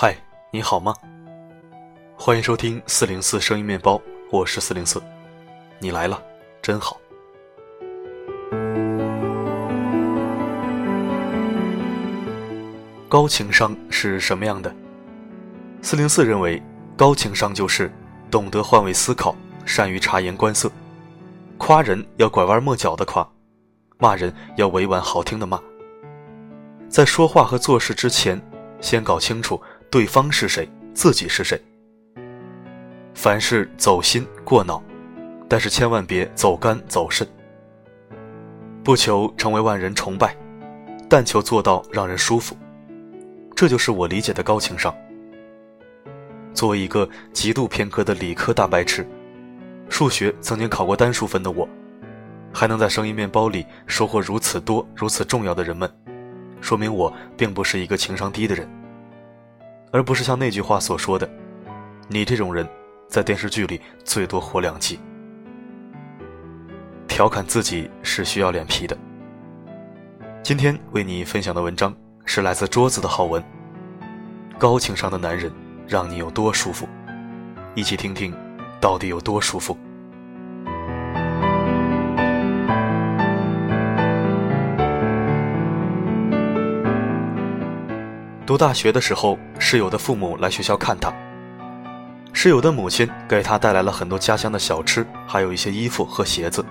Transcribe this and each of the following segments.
嗨，你好吗？欢迎收听四零四声音面包，我是四零四，你来了，真好。高情商是什么样的？四零四认为，高情商就是懂得换位思考，善于察言观色，夸人要拐弯抹角的夸，骂人要委婉好听的骂。在说话和做事之前，先搞清楚对方是谁，自己是谁。凡事走心过脑，但是千万别走干走肾。不求成为万人崇拜，但求做到让人舒服。这就是我理解的高情商。作为一个极度偏科的理科大白痴，数学曾经考过单数分的我，还能在生意面包里收获如此多、如此重要的人们，说明我并不是一个情商低的人，而不是像那句话所说的：“你这种人，在电视剧里最多活两集。”调侃自己是需要脸皮的。今天为你分享的文章。是来自桌子的好文。高情商的男人让你有多舒服？一起听听，到底有多舒服？读大学的时候，室友的父母来学校看他。室友的母亲给他带来了很多家乡的小吃，还有一些衣服和鞋子。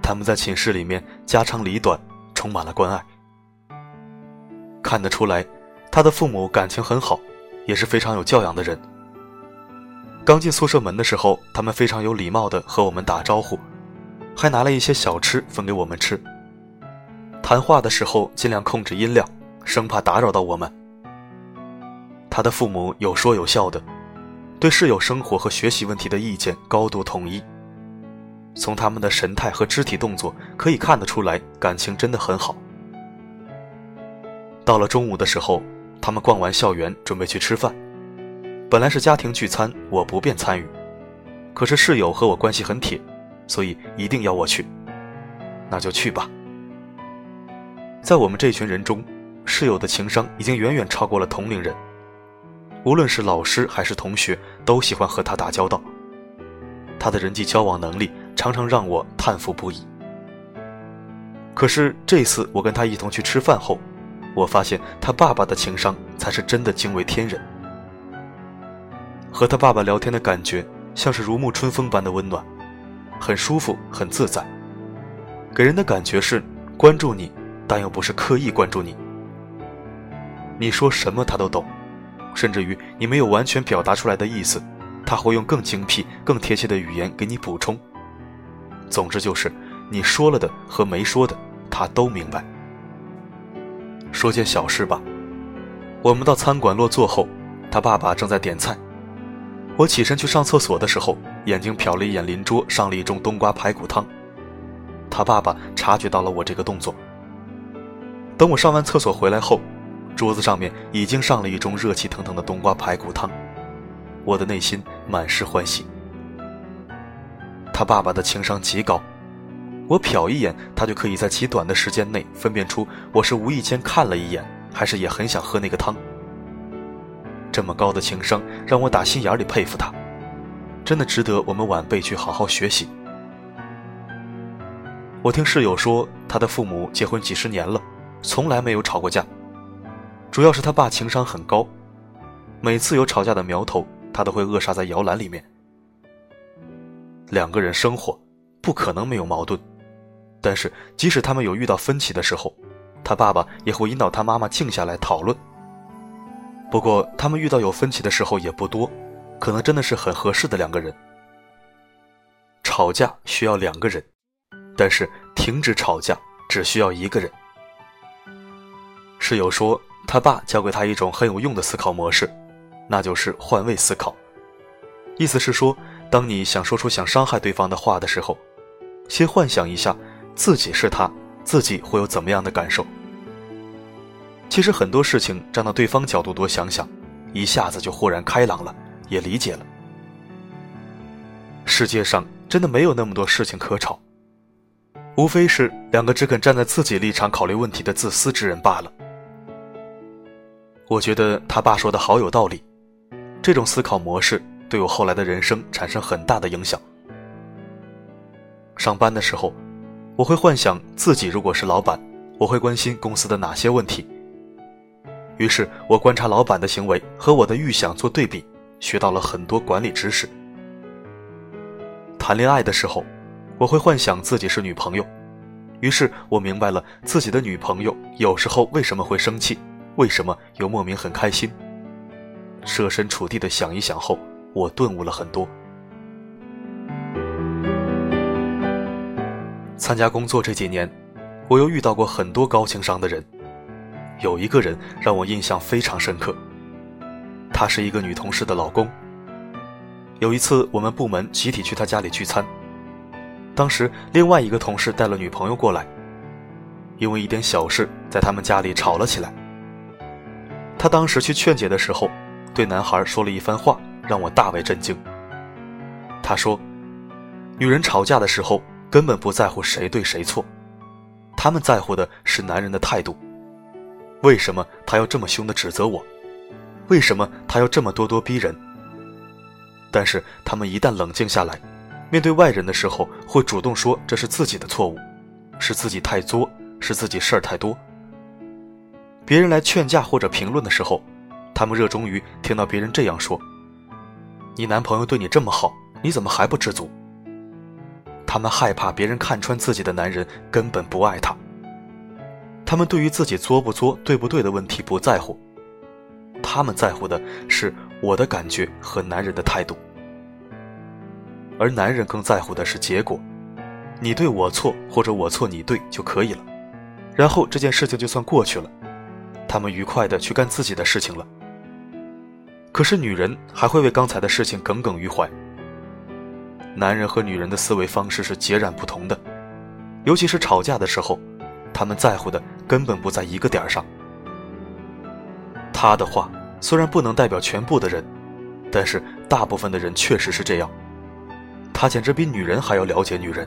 他们在寝室里面家长里短，充满了关爱。看得出来，他的父母感情很好，也是非常有教养的人。刚进宿舍门的时候，他们非常有礼貌的和我们打招呼，还拿了一些小吃分给我们吃。谈话的时候尽量控制音量，生怕打扰到我们。他的父母有说有笑的，对室友生活和学习问题的意见高度统一。从他们的神态和肢体动作可以看得出来，感情真的很好。到了中午的时候，他们逛完校园，准备去吃饭。本来是家庭聚餐，我不便参与，可是室友和我关系很铁，所以一定要我去。那就去吧。在我们这群人中，室友的情商已经远远超过了同龄人，无论是老师还是同学，都喜欢和他打交道。他的人际交往能力常常让我叹服不已。可是这次我跟他一同去吃饭后，我发现他爸爸的情商才是真的惊为天人。和他爸爸聊天的感觉像是如沐春风般的温暖，很舒服，很自在，给人的感觉是关注你，但又不是刻意关注你。你说什么他都懂，甚至于你没有完全表达出来的意思，他会用更精辟、更贴切的语言给你补充。总之就是你说了的和没说的，他都明白。说件小事吧，我们到餐馆落座后，他爸爸正在点菜。我起身去上厕所的时候，眼睛瞟了一眼邻桌上了一盅冬瓜排骨汤。他爸爸察觉到了我这个动作。等我上完厕所回来后，桌子上面已经上了一盅热气腾腾的冬瓜排骨汤，我的内心满是欢喜。他爸爸的情商极高。我瞟一眼，他就可以在极短的时间内分辨出我是无意间看了一眼，还是也很想喝那个汤。这么高的情商，让我打心眼里佩服他，真的值得我们晚辈去好好学习。我听室友说，他的父母结婚几十年了，从来没有吵过架，主要是他爸情商很高，每次有吵架的苗头，他都会扼杀在摇篮里面。两个人生活，不可能没有矛盾。但是，即使他们有遇到分歧的时候，他爸爸也会引导他妈妈静下来讨论。不过，他们遇到有分歧的时候也不多，可能真的是很合适的两个人。吵架需要两个人，但是停止吵架只需要一个人。室友说，他爸教给他一种很有用的思考模式，那就是换位思考。意思是说，当你想说出想伤害对方的话的时候，先幻想一下。自己是他，自己会有怎么样的感受？其实很多事情站到对方角度多想想，一下子就豁然开朗了，也理解了。世界上真的没有那么多事情可吵，无非是两个只肯站在自己立场考虑问题的自私之人罢了。我觉得他爸说的好有道理，这种思考模式对我后来的人生产生很大的影响。上班的时候，我会幻想自己如果是老板，我会关心公司的哪些问题。于是我观察老板的行为和我的预想做对比，学到了很多管理知识。谈恋爱的时候，我会幻想自己是女朋友，于是我明白了自己的女朋友有时候为什么会生气，为什么又莫名很开心。设身处地的想一想后，我顿悟了很多。参加工作这几年，我又遇到过很多高情商的人。有一个人让我印象非常深刻，他是一个女同事的老公。有一次，我们部门集体去他家里聚餐，当时另外一个同事带了女朋友过来，因为一点小事在他们家里吵了起来。他当时去劝解的时候，对男孩说了一番话，让我大为震惊。他说：“女人吵架的时候根本不在乎谁对谁错，他们在乎的是男人的态度。”为什么他要这么凶的指责我？为什么他要这么咄咄逼人？但是他们一旦冷静下来，面对外人的时候，会主动说这是自己的错误，是自己太作，是自己事儿太多。别人来劝架或者评论的时候，他们热衷于听到别人这样说：“你男朋友对你这么好，你怎么还不知足？”他们害怕别人看穿自己的男人根本不爱他。他们对于自己作不作、对不对的问题不在乎，他们在乎的是我的感觉和男人的态度，而男人更在乎的是结果，你对我错或者我错你对就可以了，然后这件事情就算过去了，他们愉快的去干自己的事情了。可是女人还会为刚才的事情耿耿于怀。男人和女人的思维方式是截然不同的，尤其是吵架的时候。他们在乎的根本不在一个点上。他的话虽然不能代表全部的人，但是大部分的人确实是这样。他简直比女人还要了解女人，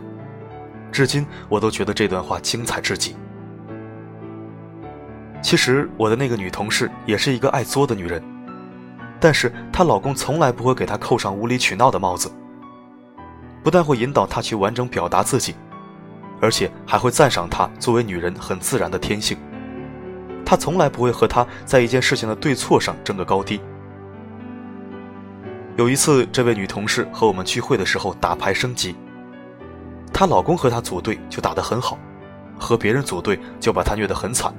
至今我都觉得这段话精彩至极。其实我的那个女同事也是一个爱作的女人，但是她老公从来不会给她扣上无理取闹的帽子，不但会引导她去完整表达自己。而且还会赞赏她作为女人很自然的天性。他从来不会和她在一件事情的对错上争个高低。有一次，这位女同事和我们聚会的时候打牌升级，她老公和她组队就打得很好，和别人组队就把她虐得很惨。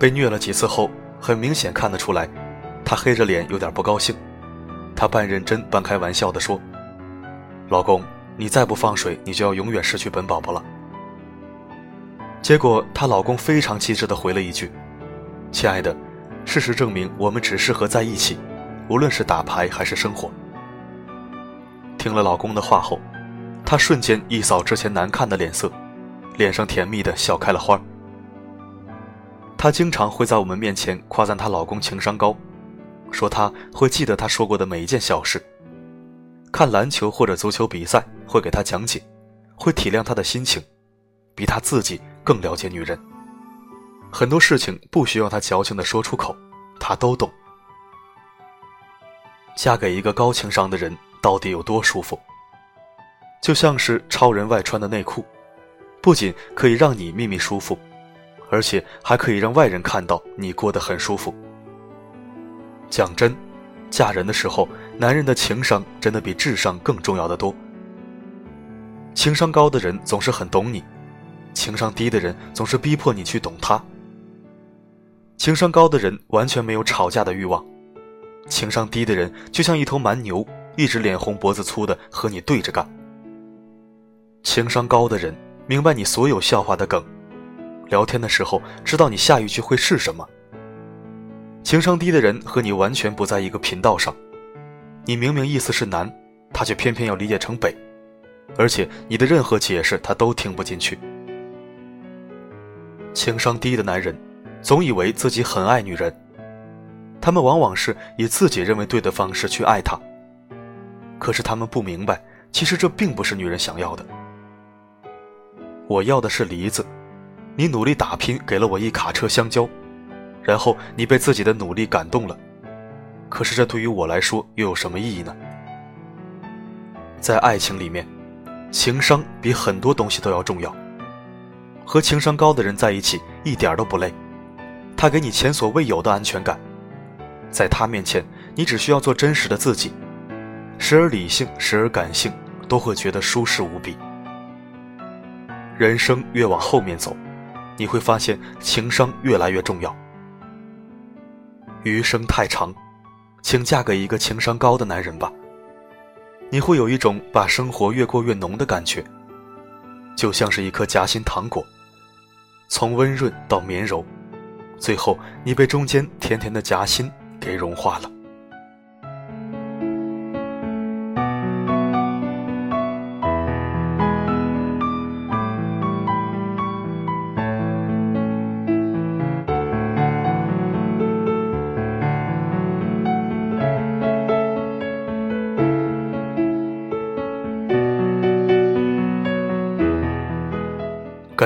被虐了几次后，很明显看得出来，她黑着脸有点不高兴。她半认真半开玩笑地说：“老公。”你再不放水，你就要永远失去本宝宝了。结果她老公非常机智的回了一句：“亲爱的，事实证明我们只适合在一起，无论是打牌还是生活。”听了老公的话后，她瞬间一扫之前难看的脸色，脸上甜蜜的笑开了花。她经常会在我们面前夸赞她老公情商高，说他会记得她说过的每一件小事。看篮球或者足球比赛，会给她讲解，会体谅她的心情，比他自己更了解女人。很多事情不需要他矫情的说出口，他都懂。嫁给一个高情商的人到底有多舒服？就像是超人外穿的内裤，不仅可以让你秘密舒服，而且还可以让外人看到你过得很舒服。讲真，嫁人的时候。男人的情商真的比智商更重要的多。情商高的人总是很懂你，情商低的人总是逼迫你去懂他。情商高的人完全没有吵架的欲望，情商低的人就像一头蛮牛，一直脸红脖子粗的和你对着干。情商高的人明白你所有笑话的梗，聊天的时候知道你下一句会是什么。情商低的人和你完全不在一个频道上。你明明意思是南，他却偏偏要理解成北，而且你的任何解释他都听不进去。情商低的男人，总以为自己很爱女人，他们往往是以自己认为对的方式去爱她。可是他们不明白，其实这并不是女人想要的。我要的是梨子，你努力打拼给了我一卡车香蕉，然后你被自己的努力感动了。可是这对于我来说又有什么意义呢？在爱情里面，情商比很多东西都要重要。和情商高的人在一起一点都不累，他给你前所未有的安全感。在他面前，你只需要做真实的自己，时而理性，时而感性，都会觉得舒适无比。人生越往后面走，你会发现情商越来越重要。余生太长，请嫁给一个情商高的男人吧。你会有一种把生活越过越浓的感觉，就像是一颗夹心糖果，从温润到绵柔，最后你被中间甜甜的夹心。给融化了。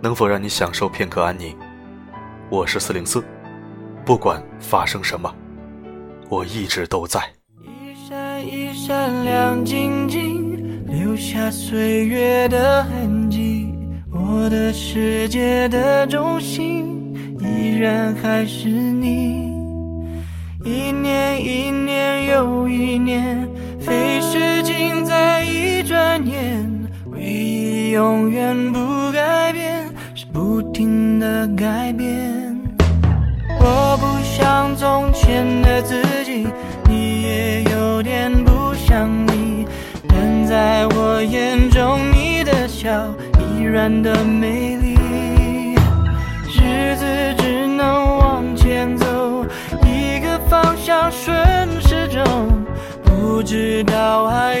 能否让你享受片刻安宁？我是四零四，不管发生什么。我一直都在。一闪一闪亮晶晶，留下岁月的痕迹。我的世界的中心，依然还是你。一年一年又一年，飞逝尽在一转眼。唯一永远，不停的改变。我不像从前的自己，你也有点不像你，但在我眼中，你的笑依然的美丽。日子只能往前走，一个方向顺时钟，不知道还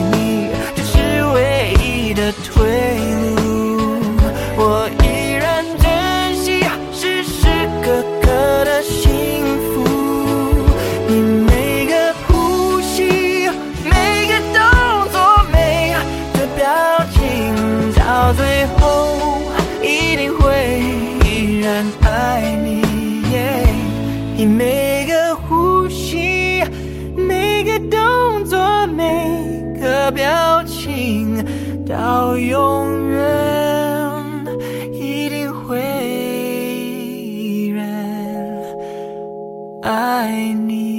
表情到永远一定会依然爱你。